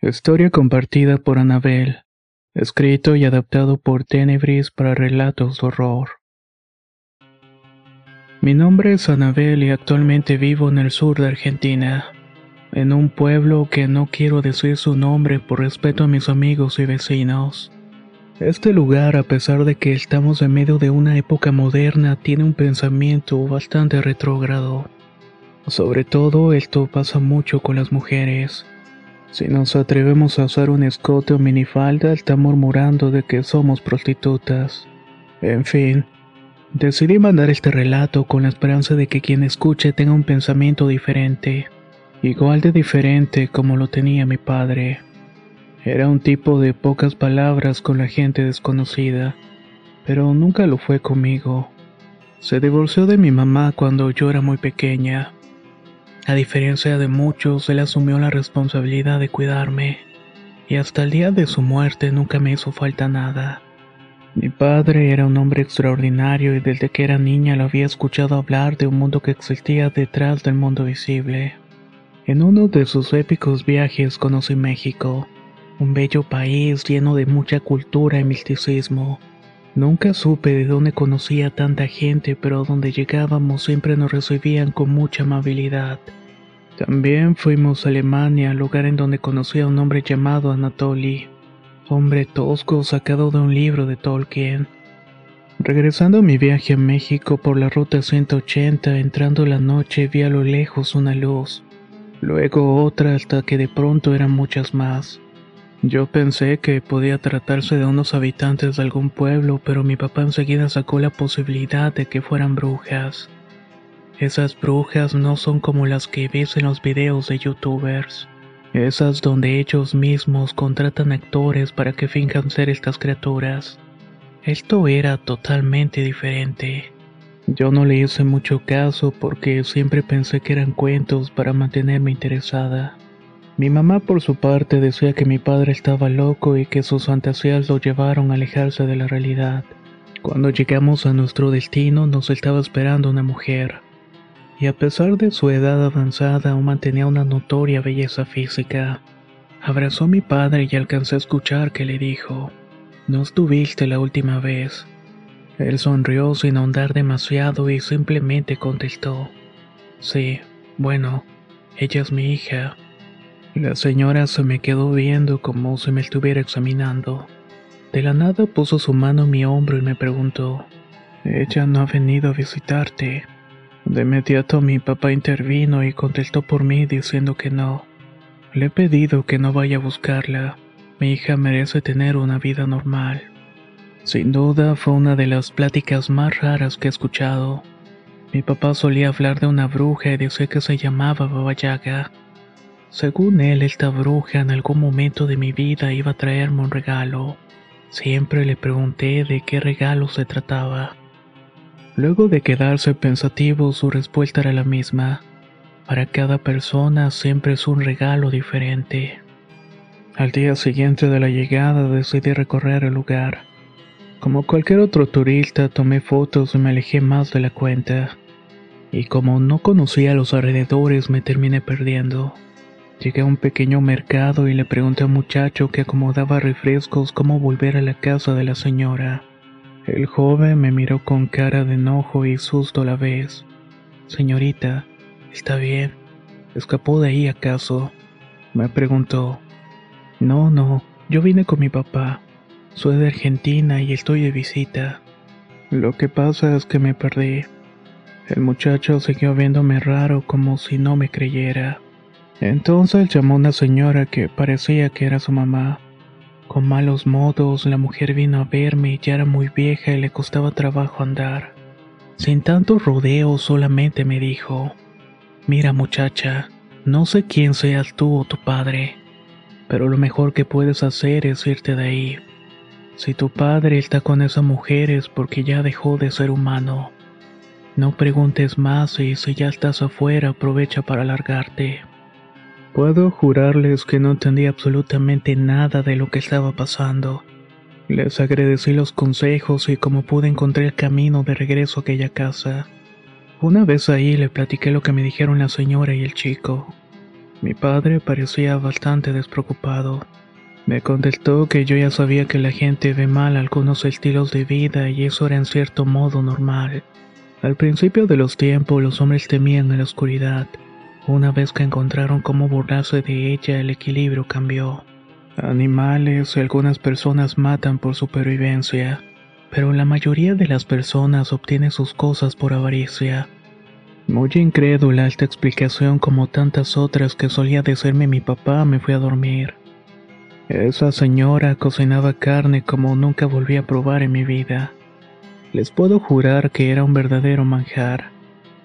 Historia compartida por Anabel. Escrito y adaptado por Tenebris para relatos de horror. Mi nombre es Anabel y actualmente vivo en el sur de Argentina, en un pueblo que no quiero decir su nombre por respeto a mis amigos y vecinos. Este lugar, a pesar de que estamos en medio de una época moderna, tiene un pensamiento bastante retrógrado. Sobre todo esto pasa mucho con las mujeres. Si nos atrevemos a usar un escote o minifalda, está murmurando de que somos prostitutas. En fin, decidí mandar este relato con la esperanza de que quien escuche tenga un pensamiento diferente, igual de diferente como lo tenía mi padre. Era un tipo de pocas palabras con la gente desconocida, pero nunca lo fue conmigo. Se divorció de mi mamá cuando yo era muy pequeña. A diferencia de muchos, él asumió la responsabilidad de cuidarme, y hasta el día de su muerte nunca me hizo falta nada. Mi padre era un hombre extraordinario y desde que era niña lo había escuchado hablar de un mundo que existía detrás del mundo visible. En uno de sus épicos viajes conocí México, un bello país lleno de mucha cultura y misticismo. Nunca supe de dónde conocía tanta gente, pero donde llegábamos siempre nos recibían con mucha amabilidad. También fuimos a Alemania, lugar en donde conocí a un hombre llamado Anatoly, hombre tosco sacado de un libro de Tolkien. Regresando a mi viaje a México por la ruta 180, entrando la noche vi a lo lejos una luz, luego otra hasta que de pronto eran muchas más. Yo pensé que podía tratarse de unos habitantes de algún pueblo, pero mi papá enseguida sacó la posibilidad de que fueran brujas. Esas brujas no son como las que ves en los videos de youtubers. Esas donde ellos mismos contratan actores para que finjan ser estas criaturas. Esto era totalmente diferente. Yo no le hice mucho caso porque siempre pensé que eran cuentos para mantenerme interesada. Mi mamá por su parte decía que mi padre estaba loco y que sus fantasías lo llevaron a alejarse de la realidad. Cuando llegamos a nuestro destino nos estaba esperando una mujer y a pesar de su edad avanzada aún mantenía una notoria belleza física. Abrazó a mi padre y alcancé a escuchar que le dijo, No estuviste la última vez. Él sonrió sin ahondar demasiado y simplemente contestó, Sí, bueno, ella es mi hija. La señora se me quedó viendo como si me estuviera examinando. De la nada puso su mano en mi hombro y me preguntó, Ella no ha venido a visitarte. De inmediato mi papá intervino y contestó por mí diciendo que no. Le he pedido que no vaya a buscarla. Mi hija merece tener una vida normal. Sin duda fue una de las pláticas más raras que he escuchado. Mi papá solía hablar de una bruja y decía que se llamaba Baba Yaga. Según él, esta bruja en algún momento de mi vida iba a traerme un regalo. Siempre le pregunté de qué regalo se trataba. Luego de quedarse pensativo, su respuesta era la misma. Para cada persona siempre es un regalo diferente. Al día siguiente de la llegada decidí recorrer el lugar. Como cualquier otro turista tomé fotos y me alejé más de la cuenta. Y como no conocía los alrededores me terminé perdiendo. Llegué a un pequeño mercado y le pregunté al muchacho que acomodaba refrescos cómo volver a la casa de la señora. El joven me miró con cara de enojo y susto a la vez. Señorita, ¿está bien? ¿Escapó de ahí acaso? Me preguntó. No, no, yo vine con mi papá. Soy de Argentina y estoy de visita. Lo que pasa es que me perdí. El muchacho siguió viéndome raro como si no me creyera. Entonces llamó a una señora que parecía que era su mamá. Con malos modos, la mujer vino a verme ya era muy vieja y le costaba trabajo andar. Sin tanto rodeo solamente me dijo, mira muchacha, no sé quién seas tú o tu padre, pero lo mejor que puedes hacer es irte de ahí. Si tu padre está con esa mujer es porque ya dejó de ser humano. No preguntes más y si ya estás afuera aprovecha para largarte. Puedo jurarles que no entendí absolutamente nada de lo que estaba pasando. Les agradecí los consejos y como pude encontrar el camino de regreso a aquella casa. Una vez ahí le platiqué lo que me dijeron la señora y el chico. Mi padre parecía bastante despreocupado. Me contestó que yo ya sabía que la gente ve mal algunos estilos de vida y eso era en cierto modo normal. Al principio de los tiempos los hombres temían a la oscuridad. Una vez que encontraron cómo burlarse de ella, el equilibrio cambió. Animales y algunas personas matan por supervivencia, pero la mayoría de las personas obtienen sus cosas por avaricia. Muy incrédula esta explicación como tantas otras que solía decirme mi papá, me fui a dormir. Esa señora cocinaba carne como nunca volví a probar en mi vida. Les puedo jurar que era un verdadero manjar.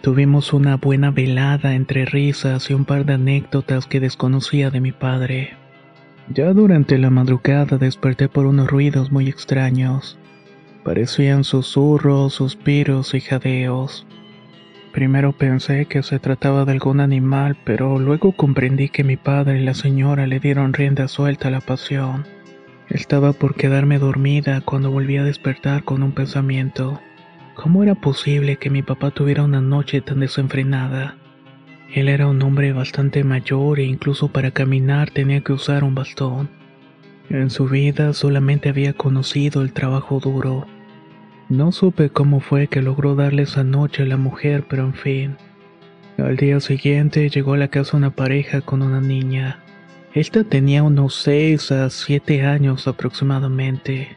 Tuvimos una buena velada entre risas y un par de anécdotas que desconocía de mi padre. Ya durante la madrugada desperté por unos ruidos muy extraños. Parecían susurros, suspiros y jadeos. Primero pensé que se trataba de algún animal, pero luego comprendí que mi padre y la señora le dieron rienda suelta a la pasión. Estaba por quedarme dormida cuando volví a despertar con un pensamiento. ¿Cómo era posible que mi papá tuviera una noche tan desenfrenada? Él era un hombre bastante mayor e incluso para caminar tenía que usar un bastón. En su vida solamente había conocido el trabajo duro. No supe cómo fue que logró darle esa noche a la mujer, pero en fin. Al día siguiente llegó a la casa una pareja con una niña. Esta tenía unos 6 a 7 años aproximadamente.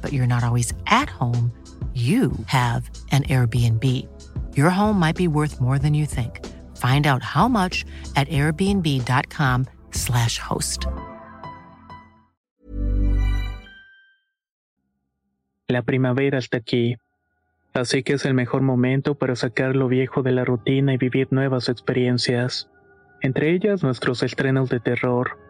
but you're not always at home, you have an Airbnb. Your home might be worth more than you think. Find out how much at airbnb.com/slash host. La primavera está aquí, así que es el mejor momento para sacar lo viejo de la rutina y vivir nuevas experiencias, entre ellas nuestros estrenos de terror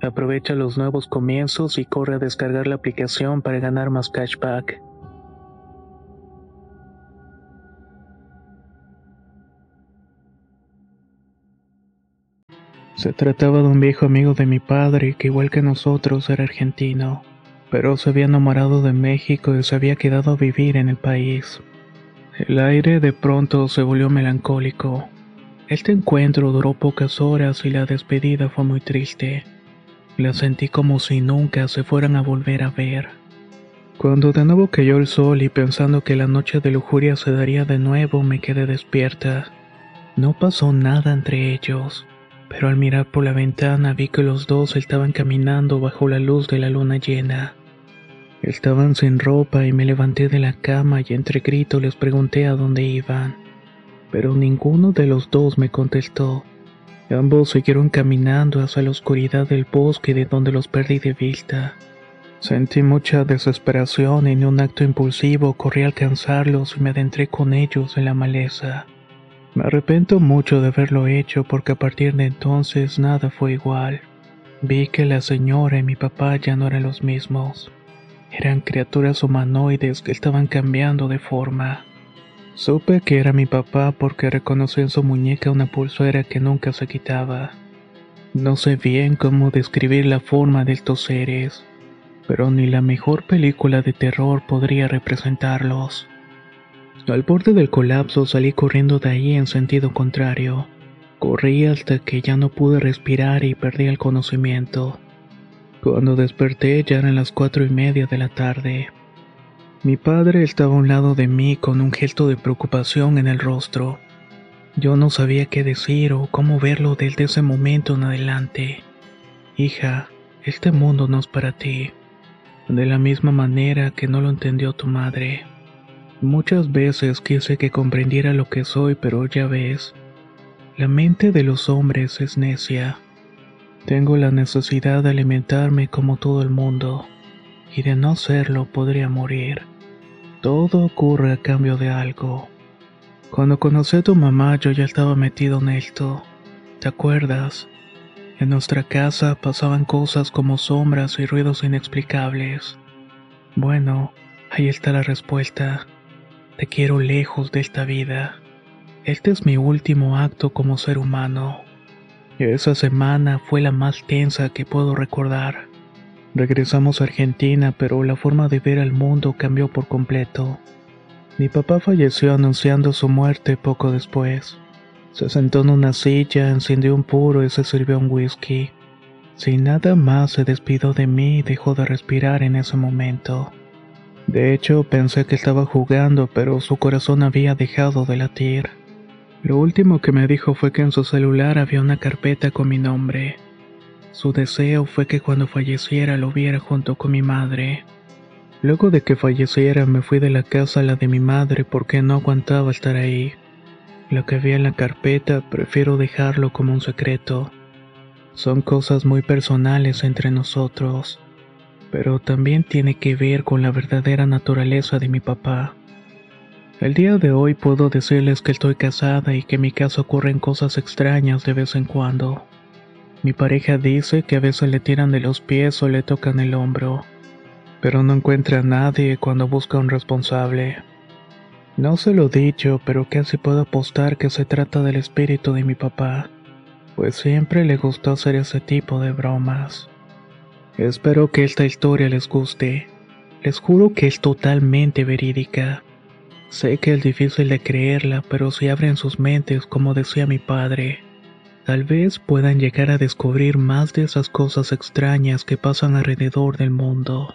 Aprovecha los nuevos comienzos y corre a descargar la aplicación para ganar más cashback. Se trataba de un viejo amigo de mi padre que igual que nosotros era argentino, pero se había enamorado de México y se había quedado a vivir en el país. El aire de pronto se volvió melancólico. Este encuentro duró pocas horas y la despedida fue muy triste. La sentí como si nunca se fueran a volver a ver. Cuando de nuevo cayó el sol y pensando que la noche de lujuria se daría de nuevo, me quedé despierta. No pasó nada entre ellos, pero al mirar por la ventana vi que los dos estaban caminando bajo la luz de la luna llena. Estaban sin ropa y me levanté de la cama y entre gritos les pregunté a dónde iban, pero ninguno de los dos me contestó. Ambos siguieron caminando hacia la oscuridad del bosque de donde los perdí de vista. Sentí mucha desesperación y en un acto impulsivo corrí a alcanzarlos y me adentré con ellos en la maleza. Me arrepiento mucho de haberlo hecho porque a partir de entonces nada fue igual. Vi que la señora y mi papá ya no eran los mismos. Eran criaturas humanoides que estaban cambiando de forma. Supe que era mi papá porque reconocí en su muñeca una pulsera que nunca se quitaba. No sé bien cómo describir la forma de estos seres, pero ni la mejor película de terror podría representarlos. Al borde del colapso salí corriendo de ahí en sentido contrario. Corrí hasta que ya no pude respirar y perdí el conocimiento. Cuando desperté ya eran las cuatro y media de la tarde. Mi padre estaba a un lado de mí con un gesto de preocupación en el rostro. Yo no sabía qué decir o cómo verlo desde ese momento en adelante. Hija, este mundo no es para ti. De la misma manera que no lo entendió tu madre. Muchas veces quise que comprendiera lo que soy, pero ya ves, la mente de los hombres es necia. Tengo la necesidad de alimentarme como todo el mundo y de no serlo podría morir. Todo ocurre a cambio de algo. Cuando conocí a tu mamá yo ya estaba metido en esto. ¿Te acuerdas? En nuestra casa pasaban cosas como sombras y ruidos inexplicables. Bueno, ahí está la respuesta. Te quiero lejos de esta vida. Este es mi último acto como ser humano. Esa semana fue la más tensa que puedo recordar. Regresamos a Argentina, pero la forma de ver al mundo cambió por completo. Mi papá falleció anunciando su muerte poco después. Se sentó en una silla, encendió un puro y se sirvió un whisky. Sin nada más se despidió de mí y dejó de respirar en ese momento. De hecho, pensé que estaba jugando, pero su corazón había dejado de latir. Lo último que me dijo fue que en su celular había una carpeta con mi nombre. Su deseo fue que cuando falleciera lo viera junto con mi madre. Luego de que falleciera me fui de la casa a la de mi madre porque no aguantaba estar ahí. Lo que vi en la carpeta prefiero dejarlo como un secreto. Son cosas muy personales entre nosotros, pero también tiene que ver con la verdadera naturaleza de mi papá. El día de hoy puedo decirles que estoy casada y que en mi casa ocurren cosas extrañas de vez en cuando. Mi pareja dice que a veces le tiran de los pies o le tocan el hombro, pero no encuentra a nadie cuando busca un responsable. No se lo he dicho, pero casi puedo apostar que se trata del espíritu de mi papá, pues siempre le gustó hacer ese tipo de bromas. Espero que esta historia les guste. Les juro que es totalmente verídica. Sé que es difícil de creerla, pero si abren sus mentes, como decía mi padre, Tal vez puedan llegar a descubrir más de esas cosas extrañas que pasan alrededor del mundo.